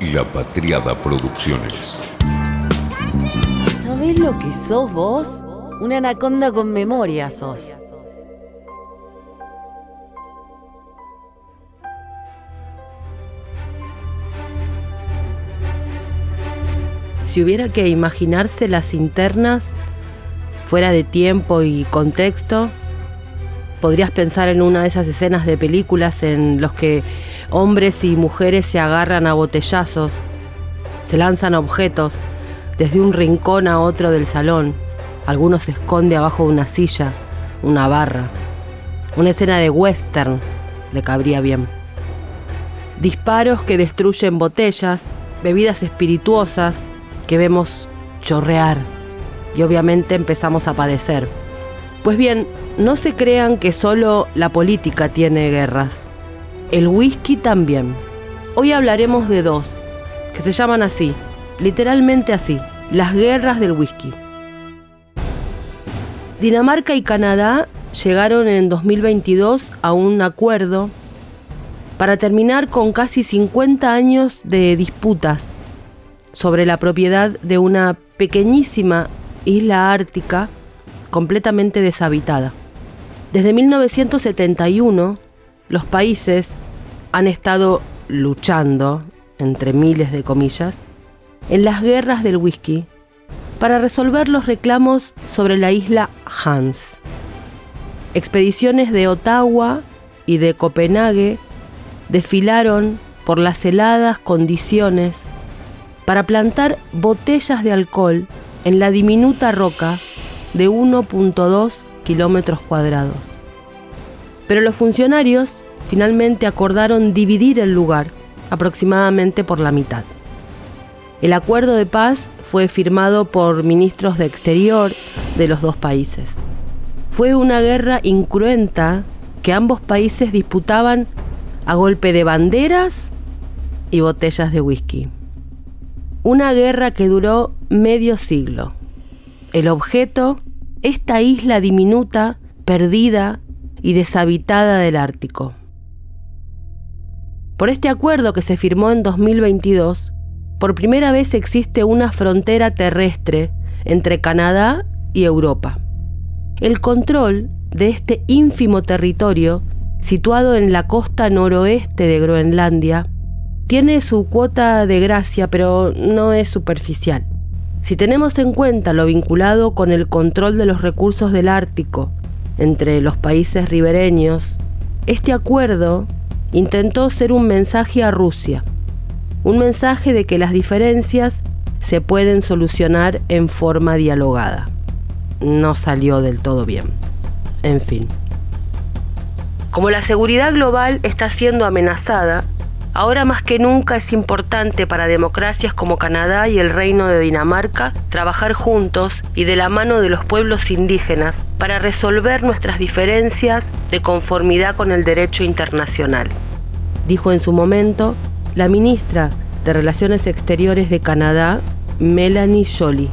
La Patriada Producciones. ¿Sabés lo que sos vos? Una anaconda con memoria sos. Si hubiera que imaginarse las internas fuera de tiempo y contexto, podrías pensar en una de esas escenas de películas en los que hombres y mujeres se agarran a botellazos, se lanzan objetos desde un rincón a otro del salón. Algunos se esconde abajo de una silla, una barra. Una escena de western le cabría bien. Disparos que destruyen botellas, bebidas espirituosas que vemos chorrear y obviamente empezamos a padecer. Pues bien, no se crean que solo la política tiene guerras. El whisky también. Hoy hablaremos de dos, que se llaman así, literalmente así, las guerras del whisky. Dinamarca y Canadá llegaron en 2022 a un acuerdo para terminar con casi 50 años de disputas sobre la propiedad de una pequeñísima isla ártica completamente deshabitada. Desde 1971, los países han estado luchando, entre miles de comillas, en las guerras del whisky para resolver los reclamos sobre la isla Hans. Expediciones de Ottawa y de Copenhague desfilaron por las heladas condiciones para plantar botellas de alcohol en la diminuta roca de 1.2 kilómetros cuadrados. Pero los funcionarios finalmente acordaron dividir el lugar aproximadamente por la mitad. El acuerdo de paz fue firmado por ministros de Exterior de los dos países. Fue una guerra incruenta que ambos países disputaban a golpe de banderas y botellas de whisky. Una guerra que duró medio siglo. El objeto esta isla diminuta, perdida y deshabitada del Ártico. Por este acuerdo que se firmó en 2022, por primera vez existe una frontera terrestre entre Canadá y Europa. El control de este ínfimo territorio, situado en la costa noroeste de Groenlandia, tiene su cuota de gracia, pero no es superficial. Si tenemos en cuenta lo vinculado con el control de los recursos del Ártico entre los países ribereños, este acuerdo intentó ser un mensaje a Rusia, un mensaje de que las diferencias se pueden solucionar en forma dialogada. No salió del todo bien. En fin. Como la seguridad global está siendo amenazada, Ahora más que nunca es importante para democracias como Canadá y el Reino de Dinamarca trabajar juntos y de la mano de los pueblos indígenas para resolver nuestras diferencias de conformidad con el derecho internacional, dijo en su momento la ministra de Relaciones Exteriores de Canadá, Melanie Joly.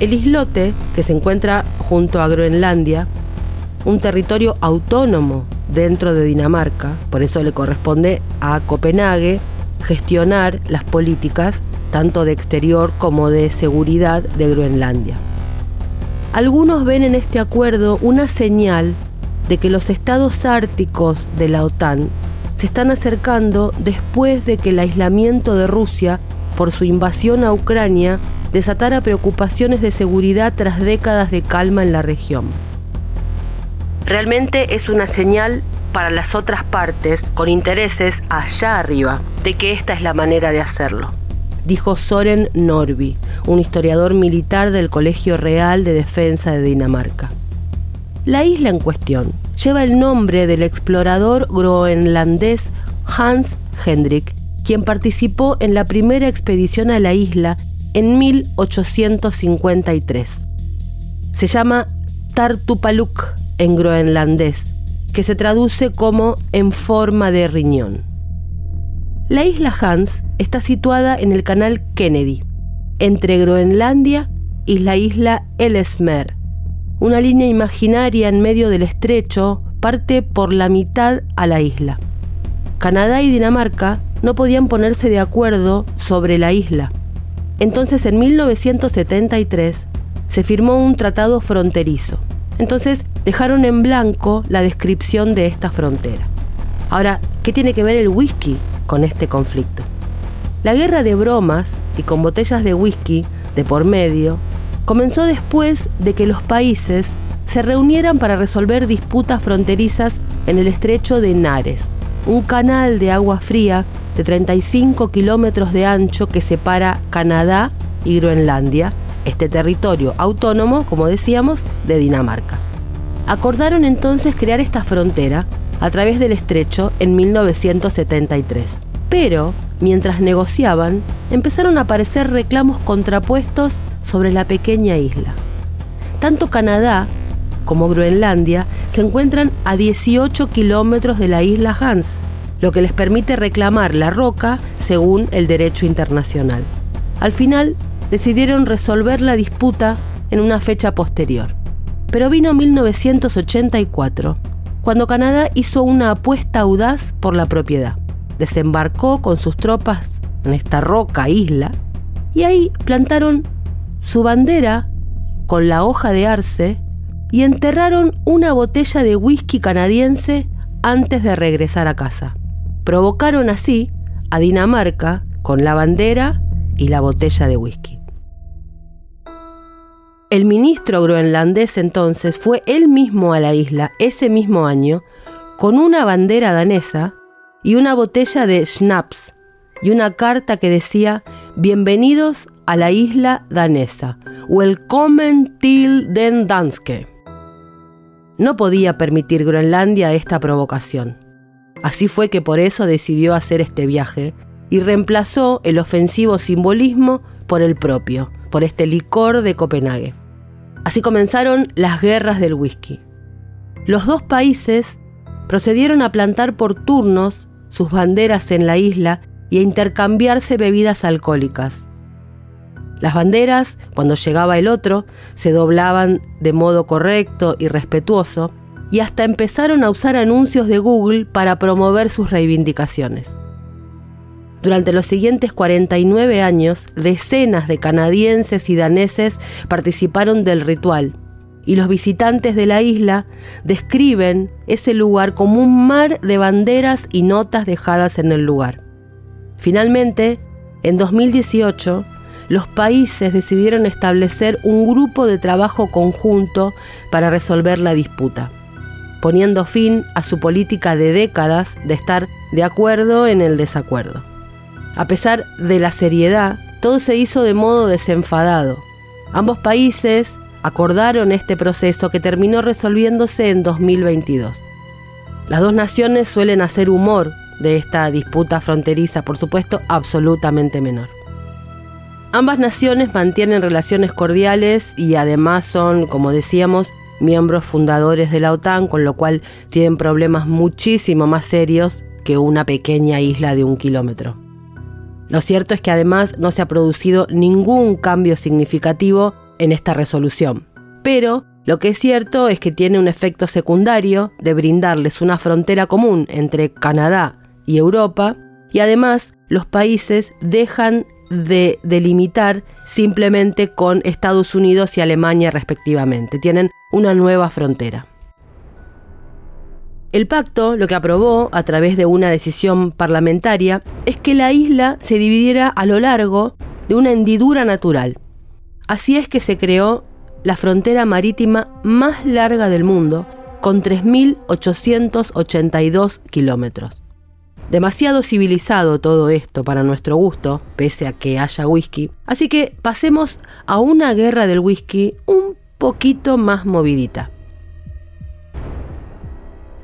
El islote, que se encuentra junto a Groenlandia, un territorio autónomo dentro de Dinamarca, por eso le corresponde a Copenhague gestionar las políticas tanto de exterior como de seguridad de Groenlandia. Algunos ven en este acuerdo una señal de que los estados árticos de la OTAN se están acercando después de que el aislamiento de Rusia por su invasión a Ucrania desatara preocupaciones de seguridad tras décadas de calma en la región realmente es una señal para las otras partes con intereses allá arriba de que esta es la manera de hacerlo, dijo Soren Norby, un historiador militar del Colegio Real de Defensa de Dinamarca. La isla en cuestión lleva el nombre del explorador groenlandés Hans Hendrik, quien participó en la primera expedición a la isla en 1853. Se llama Tartupaluk en groenlandés, que se traduce como en forma de riñón. La isla Hans está situada en el canal Kennedy, entre Groenlandia y la isla Ellesmere. Una línea imaginaria en medio del estrecho parte por la mitad a la isla. Canadá y Dinamarca no podían ponerse de acuerdo sobre la isla. Entonces en 1973 se firmó un tratado fronterizo. Entonces dejaron en blanco la descripción de esta frontera. Ahora, ¿qué tiene que ver el whisky con este conflicto? La guerra de bromas y con botellas de whisky de por medio comenzó después de que los países se reunieran para resolver disputas fronterizas en el estrecho de Nares, un canal de agua fría de 35 kilómetros de ancho que separa Canadá y Groenlandia, este territorio autónomo, como decíamos, de Dinamarca. Acordaron entonces crear esta frontera a través del estrecho en 1973. Pero, mientras negociaban, empezaron a aparecer reclamos contrapuestos sobre la pequeña isla. Tanto Canadá como Groenlandia se encuentran a 18 kilómetros de la isla Hans, lo que les permite reclamar la roca según el derecho internacional. Al final, decidieron resolver la disputa en una fecha posterior. Pero vino 1984 cuando Canadá hizo una apuesta audaz por la propiedad. Desembarcó con sus tropas en esta roca isla y ahí plantaron su bandera con la hoja de arce y enterraron una botella de whisky canadiense antes de regresar a casa. Provocaron así a Dinamarca con la bandera y la botella de whisky. El ministro groenlandés entonces fue él mismo a la isla ese mismo año con una bandera danesa y una botella de schnapps y una carta que decía Bienvenidos a la isla danesa. Welcome til den danske. No podía permitir Groenlandia esta provocación. Así fue que por eso decidió hacer este viaje y reemplazó el ofensivo simbolismo por el propio, por este licor de Copenhague. Así comenzaron las guerras del whisky. Los dos países procedieron a plantar por turnos sus banderas en la isla y a intercambiarse bebidas alcohólicas. Las banderas, cuando llegaba el otro, se doblaban de modo correcto y respetuoso y hasta empezaron a usar anuncios de Google para promover sus reivindicaciones. Durante los siguientes 49 años, decenas de canadienses y daneses participaron del ritual, y los visitantes de la isla describen ese lugar como un mar de banderas y notas dejadas en el lugar. Finalmente, en 2018, los países decidieron establecer un grupo de trabajo conjunto para resolver la disputa, poniendo fin a su política de décadas de estar de acuerdo en el desacuerdo. A pesar de la seriedad, todo se hizo de modo desenfadado. Ambos países acordaron este proceso que terminó resolviéndose en 2022. Las dos naciones suelen hacer humor de esta disputa fronteriza, por supuesto, absolutamente menor. Ambas naciones mantienen relaciones cordiales y además son, como decíamos, miembros fundadores de la OTAN, con lo cual tienen problemas muchísimo más serios que una pequeña isla de un kilómetro. Lo cierto es que además no se ha producido ningún cambio significativo en esta resolución. Pero lo que es cierto es que tiene un efecto secundario de brindarles una frontera común entre Canadá y Europa y además los países dejan de delimitar simplemente con Estados Unidos y Alemania respectivamente. Tienen una nueva frontera. El pacto lo que aprobó a través de una decisión parlamentaria es que la isla se dividiera a lo largo de una hendidura natural. Así es que se creó la frontera marítima más larga del mundo, con 3.882 kilómetros. Demasiado civilizado todo esto para nuestro gusto, pese a que haya whisky. Así que pasemos a una guerra del whisky un poquito más movidita.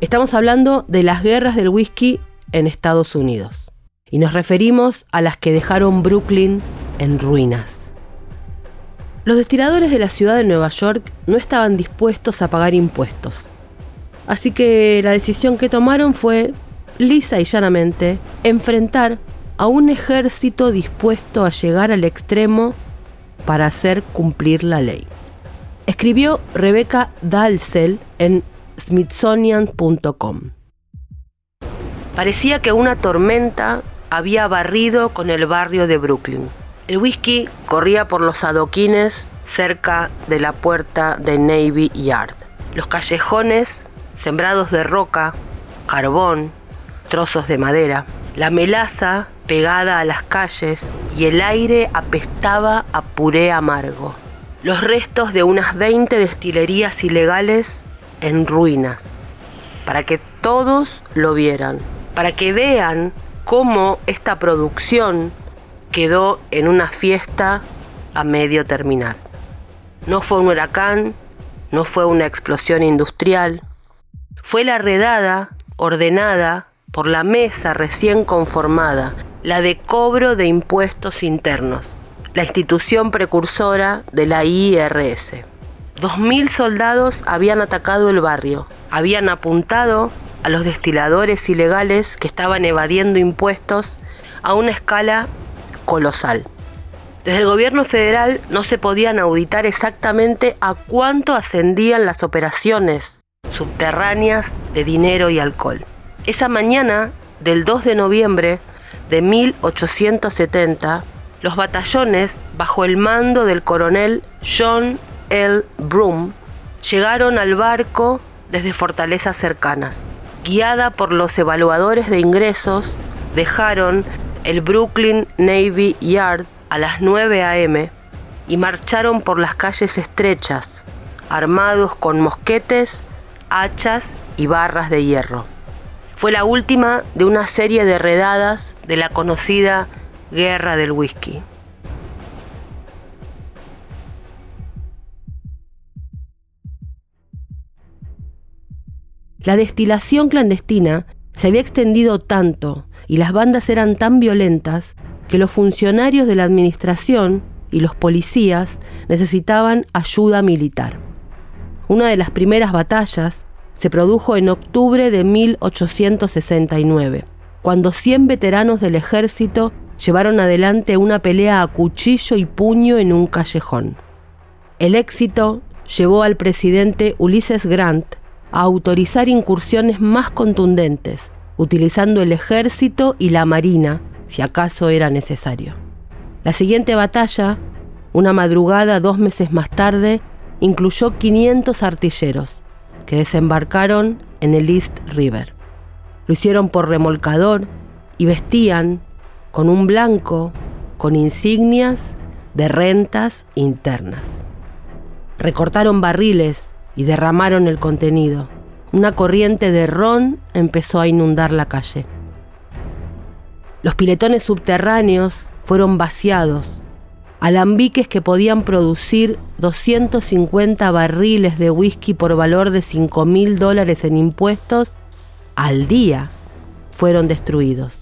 Estamos hablando de las guerras del whisky en Estados Unidos. Y nos referimos a las que dejaron Brooklyn en ruinas. Los destiladores de la ciudad de Nueva York no estaban dispuestos a pagar impuestos. Así que la decisión que tomaron fue, lisa y llanamente, enfrentar a un ejército dispuesto a llegar al extremo para hacer cumplir la ley. Escribió Rebecca Dalzell en smithsonian.com. Parecía que una tormenta había barrido con el barrio de Brooklyn. El whisky corría por los adoquines cerca de la puerta de Navy Yard. Los callejones sembrados de roca, carbón, trozos de madera, la melaza pegada a las calles y el aire apestaba a puré amargo. Los restos de unas 20 destilerías ilegales en ruinas, para que todos lo vieran, para que vean cómo esta producción quedó en una fiesta a medio terminar. No fue un huracán, no fue una explosión industrial, fue la redada ordenada por la mesa recién conformada, la de cobro de impuestos internos, la institución precursora de la IRS. Dos mil soldados habían atacado el barrio, habían apuntado a los destiladores ilegales que estaban evadiendo impuestos a una escala colosal. Desde el gobierno federal no se podían auditar exactamente a cuánto ascendían las operaciones subterráneas de dinero y alcohol. Esa mañana del 2 de noviembre de 1870, los batallones, bajo el mando del coronel John L. Broom, llegaron al barco desde fortalezas cercanas. Guiada por los evaluadores de ingresos, dejaron el Brooklyn Navy Yard a las 9 a.m. y marcharon por las calles estrechas, armados con mosquetes, hachas y barras de hierro. Fue la última de una serie de redadas de la conocida Guerra del Whisky. La destilación clandestina se había extendido tanto y las bandas eran tan violentas que los funcionarios de la administración y los policías necesitaban ayuda militar. Una de las primeras batallas se produjo en octubre de 1869, cuando 100 veteranos del ejército llevaron adelante una pelea a cuchillo y puño en un callejón. El éxito llevó al presidente Ulysses Grant a autorizar incursiones más contundentes, utilizando el ejército y la marina, si acaso era necesario. La siguiente batalla, una madrugada dos meses más tarde, incluyó 500 artilleros, que desembarcaron en el East River. Lo hicieron por remolcador y vestían con un blanco con insignias de rentas internas. Recortaron barriles y derramaron el contenido. Una corriente de ron empezó a inundar la calle. Los piletones subterráneos fueron vaciados. Alambiques que podían producir 250 barriles de whisky por valor de 5 mil dólares en impuestos al día fueron destruidos.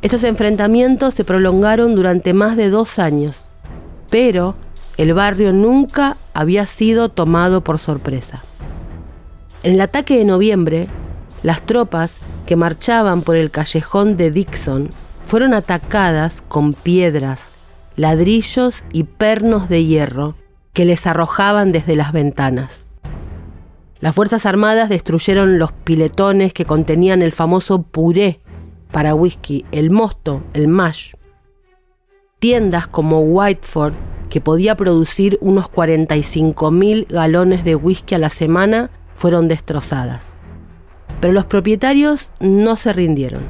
Estos enfrentamientos se prolongaron durante más de dos años, pero el barrio nunca había sido tomado por sorpresa. En el ataque de noviembre, las tropas que marchaban por el callejón de Dixon fueron atacadas con piedras, ladrillos y pernos de hierro que les arrojaban desde las ventanas. Las Fuerzas Armadas destruyeron los piletones que contenían el famoso puré para whisky, el mosto, el mash. Tiendas como Whiteford, que podía producir unos 45 mil galones de whisky a la semana, fueron destrozadas. Pero los propietarios no se rindieron.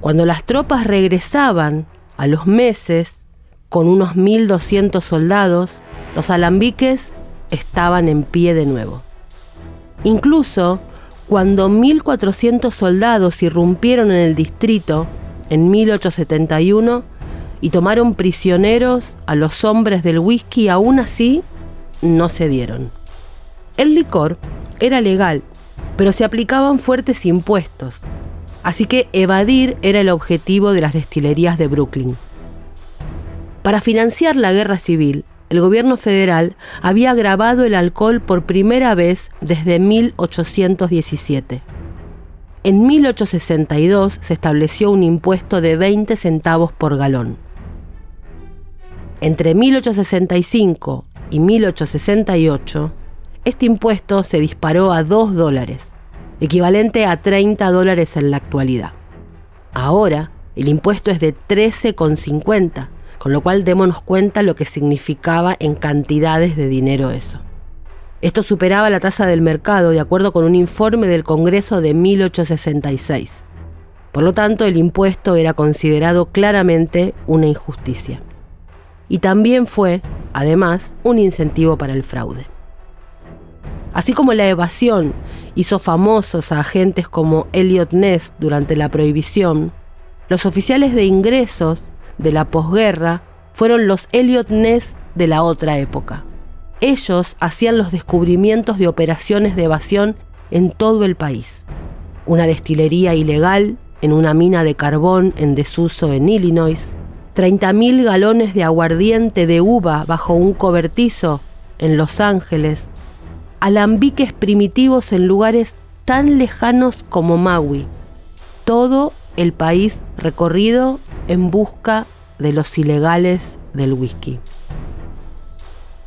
Cuando las tropas regresaban a los meses con unos 1.200 soldados, los alambiques estaban en pie de nuevo. Incluso cuando 1.400 soldados irrumpieron en el distrito en 1871 y tomaron prisioneros a los hombres del whisky, aún así no cedieron. El licor era legal, pero se aplicaban fuertes impuestos, así que evadir era el objetivo de las destilerías de Brooklyn. Para financiar la guerra civil, el gobierno federal había grabado el alcohol por primera vez desde 1817. En 1862 se estableció un impuesto de 20 centavos por galón. Entre 1865 y 1868, este impuesto se disparó a 2 dólares, equivalente a 30 dólares en la actualidad. Ahora, El impuesto es de 13,50, con lo cual démonos cuenta lo que significaba en cantidades de dinero eso. Esto superaba la tasa del mercado de acuerdo con un informe del Congreso de 1866. Por lo tanto, el impuesto era considerado claramente una injusticia. Y también fue, además, un incentivo para el fraude. Así como la evasión hizo famosos a agentes como Elliot Ness durante la prohibición, los oficiales de ingresos de la posguerra fueron los Elliot Ness de la otra época. Ellos hacían los descubrimientos de operaciones de evasión en todo el país. Una destilería ilegal en una mina de carbón en desuso en Illinois, 30.000 galones de aguardiente de uva bajo un cobertizo en Los Ángeles, alambiques primitivos en lugares tan lejanos como Maui. Todo el país recorrido en busca de los ilegales del whisky.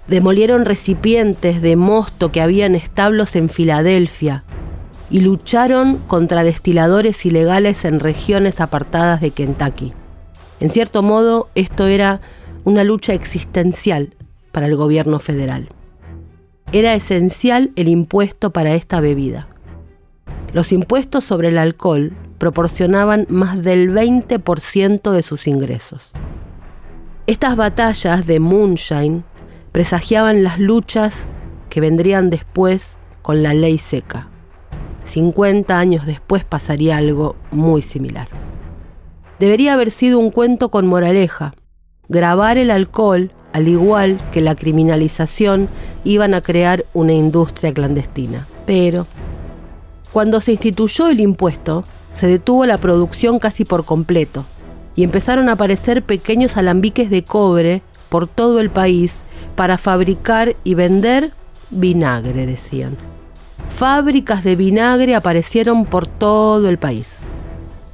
Demolieron recipientes de mosto que había en establos en Filadelfia y lucharon contra destiladores ilegales en regiones apartadas de Kentucky. En cierto modo, esto era una lucha existencial para el gobierno federal. Era esencial el impuesto para esta bebida. Los impuestos sobre el alcohol proporcionaban más del 20% de sus ingresos. Estas batallas de moonshine presagiaban las luchas que vendrían después con la ley seca. 50 años después pasaría algo muy similar. Debería haber sido un cuento con moraleja. Grabar el alcohol, al igual que la criminalización, iban a crear una industria clandestina. Pero, cuando se instituyó el impuesto, se detuvo la producción casi por completo y empezaron a aparecer pequeños alambiques de cobre por todo el país para fabricar y vender vinagre, decían. Fábricas de vinagre aparecieron por todo el país.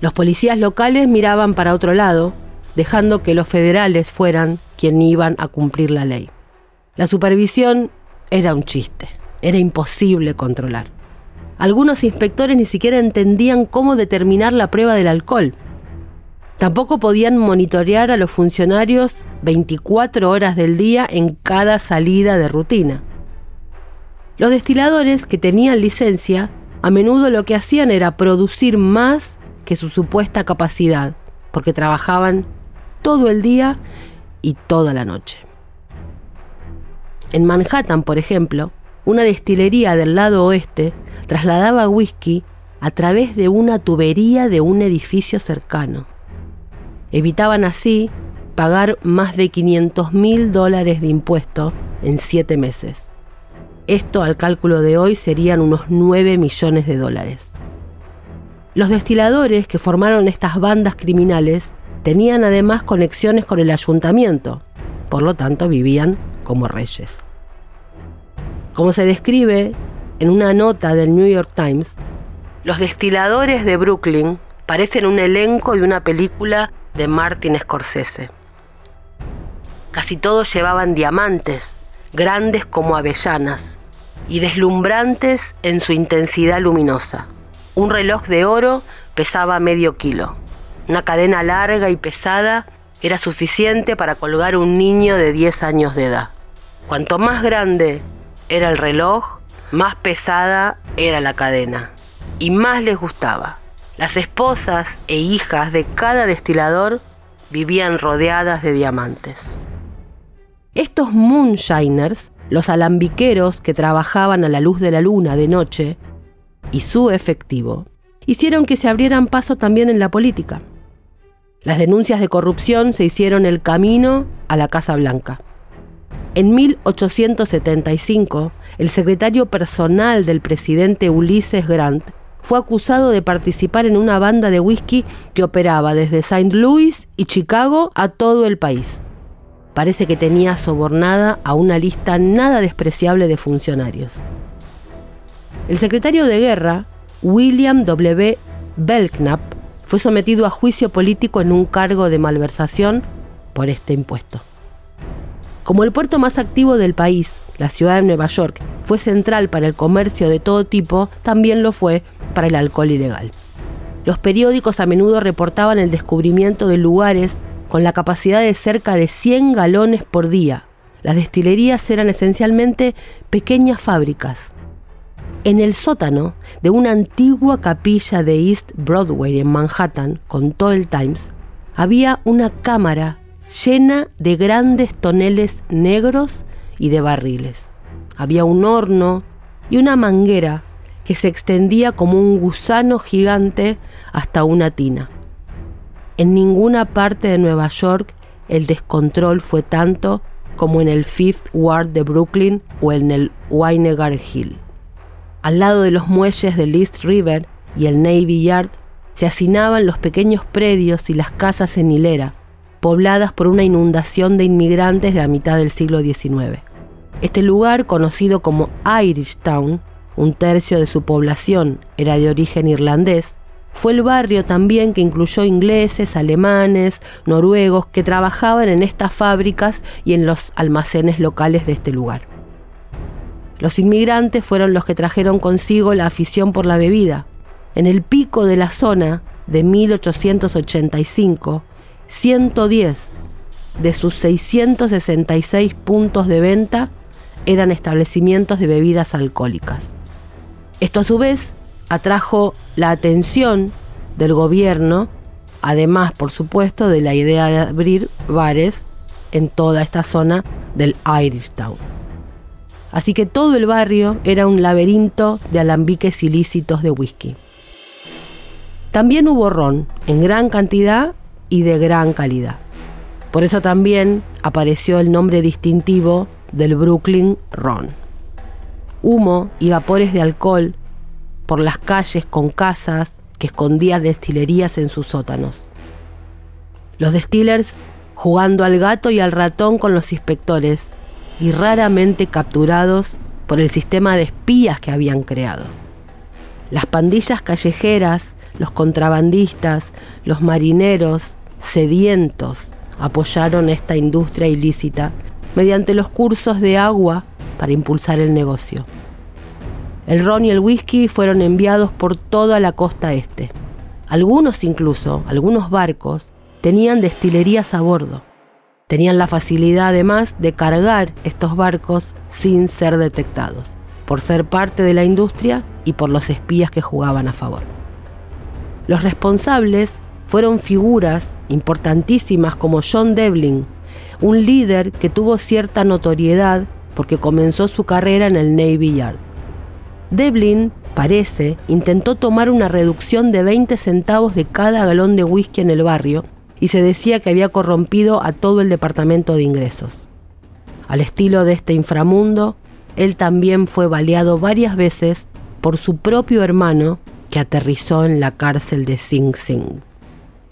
Los policías locales miraban para otro lado, dejando que los federales fueran quienes iban a cumplir la ley. La supervisión era un chiste, era imposible controlar. Algunos inspectores ni siquiera entendían cómo determinar la prueba del alcohol. Tampoco podían monitorear a los funcionarios 24 horas del día en cada salida de rutina. Los destiladores que tenían licencia a menudo lo que hacían era producir más que su supuesta capacidad, porque trabajaban todo el día y toda la noche. En Manhattan, por ejemplo, una destilería del lado oeste trasladaba whisky a través de una tubería de un edificio cercano. Evitaban así pagar más de 500 mil dólares de impuesto en siete meses. Esto al cálculo de hoy serían unos 9 millones de dólares. Los destiladores que formaron estas bandas criminales tenían además conexiones con el ayuntamiento, por lo tanto vivían como reyes. Como se describe en una nota del New York Times, los destiladores de Brooklyn parecen un elenco de una película de Martin Scorsese. Casi todos llevaban diamantes, grandes como avellanas, y deslumbrantes en su intensidad luminosa. Un reloj de oro pesaba medio kilo. Una cadena larga y pesada era suficiente para colgar un niño de 10 años de edad. Cuanto más grande era el reloj, más pesada era la cadena y más les gustaba. Las esposas e hijas de cada destilador vivían rodeadas de diamantes. Estos moonshiners, los alambiqueros que trabajaban a la luz de la luna de noche, y su efectivo, hicieron que se abrieran paso también en la política. Las denuncias de corrupción se hicieron el camino a la Casa Blanca. En 1875, el secretario personal del presidente Ulysses Grant fue acusado de participar en una banda de whisky que operaba desde St. Louis y Chicago a todo el país. Parece que tenía sobornada a una lista nada despreciable de funcionarios. El secretario de guerra, William W. Belknap, fue sometido a juicio político en un cargo de malversación por este impuesto. Como el puerto más activo del país, la ciudad de Nueva York, fue central para el comercio de todo tipo, también lo fue para el alcohol ilegal. Los periódicos a menudo reportaban el descubrimiento de lugares con la capacidad de cerca de 100 galones por día. Las destilerías eran esencialmente pequeñas fábricas. En el sótano de una antigua capilla de East Broadway en Manhattan, contó el Times, había una cámara llena de grandes toneles negros y de barriles. Había un horno y una manguera que se extendía como un gusano gigante hasta una tina. En ninguna parte de Nueva York el descontrol fue tanto como en el Fifth Ward de Brooklyn o en el Weinegar Hill. Al lado de los muelles del East River y el Navy Yard se hacinaban los pequeños predios y las casas en hilera, pobladas por una inundación de inmigrantes de la mitad del siglo XIX. Este lugar, conocido como Irish Town, un tercio de su población era de origen irlandés, fue el barrio también que incluyó ingleses, alemanes, noruegos que trabajaban en estas fábricas y en los almacenes locales de este lugar. Los inmigrantes fueron los que trajeron consigo la afición por la bebida. En el pico de la zona de 1885, 110 de sus 666 puntos de venta eran establecimientos de bebidas alcohólicas. Esto a su vez atrajo la atención del gobierno, además por supuesto de la idea de abrir bares en toda esta zona del Irish Town. Así que todo el barrio era un laberinto de alambiques ilícitos de whisky. También hubo ron, en gran cantidad y de gran calidad. Por eso también apareció el nombre distintivo del Brooklyn Ron. Humo y vapores de alcohol por las calles con casas que escondían destilerías en sus sótanos. Los distillers jugando al gato y al ratón con los inspectores y raramente capturados por el sistema de espías que habían creado. Las pandillas callejeras, los contrabandistas, los marineros, sedientos, apoyaron esta industria ilícita mediante los cursos de agua para impulsar el negocio. El ron y el whisky fueron enviados por toda la costa este. Algunos incluso, algunos barcos, tenían destilerías a bordo. Tenían la facilidad además de cargar estos barcos sin ser detectados, por ser parte de la industria y por los espías que jugaban a favor. Los responsables fueron figuras importantísimas como John Devlin, un líder que tuvo cierta notoriedad porque comenzó su carrera en el Navy Yard. Devlin, parece, intentó tomar una reducción de 20 centavos de cada galón de whisky en el barrio y se decía que había corrompido a todo el departamento de ingresos. Al estilo de este inframundo, él también fue baleado varias veces por su propio hermano que aterrizó en la cárcel de Sing Sing.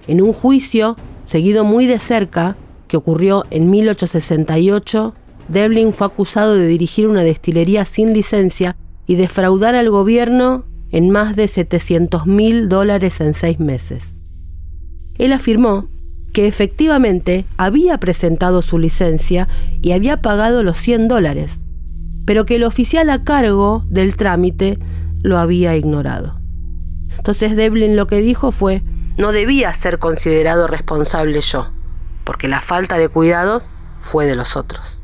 En un juicio, seguido muy de cerca, que ocurrió en 1868, Devlin fue acusado de dirigir una destilería sin licencia y defraudar al gobierno en más de 700 mil dólares en seis meses. Él afirmó que efectivamente había presentado su licencia y había pagado los 100 dólares, pero que el oficial a cargo del trámite lo había ignorado. Entonces Devlin lo que dijo fue, no debía ser considerado responsable yo, porque la falta de cuidado fue de los otros.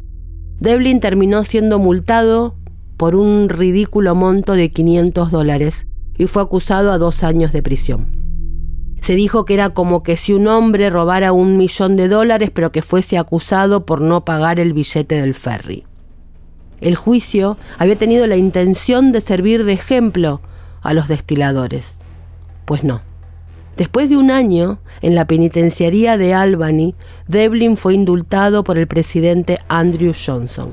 Devlin terminó siendo multado por un ridículo monto de 500 dólares y fue acusado a dos años de prisión. Se dijo que era como que si un hombre robara un millón de dólares pero que fuese acusado por no pagar el billete del ferry. El juicio había tenido la intención de servir de ejemplo a los destiladores. Pues no. Después de un año en la penitenciaría de Albany, Devlin fue indultado por el presidente Andrew Johnson.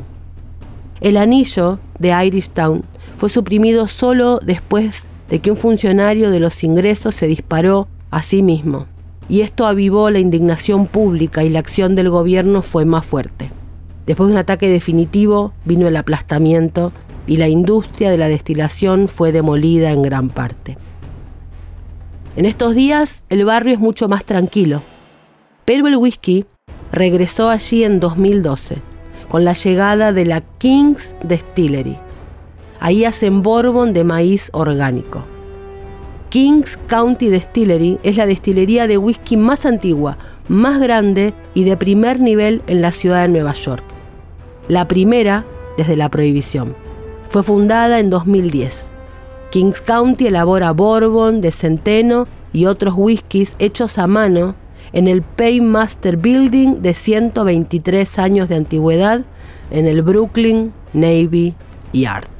El anillo de Irish Town fue suprimido solo después de que un funcionario de los ingresos se disparó a mismo, y esto avivó la indignación pública y la acción del gobierno fue más fuerte. Después de un ataque definitivo vino el aplastamiento y la industria de la destilación fue demolida en gran parte. En estos días el barrio es mucho más tranquilo, pero el whisky regresó allí en 2012 con la llegada de la King's Distillery. Ahí hacen bourbon de maíz orgánico. Kings County Distillery es la destilería de whisky más antigua, más grande y de primer nivel en la ciudad de Nueva York. La primera desde la prohibición. Fue fundada en 2010. Kings County elabora bourbon de centeno y otros whiskies hechos a mano en el Paymaster Building de 123 años de antigüedad en el Brooklyn Navy Yard.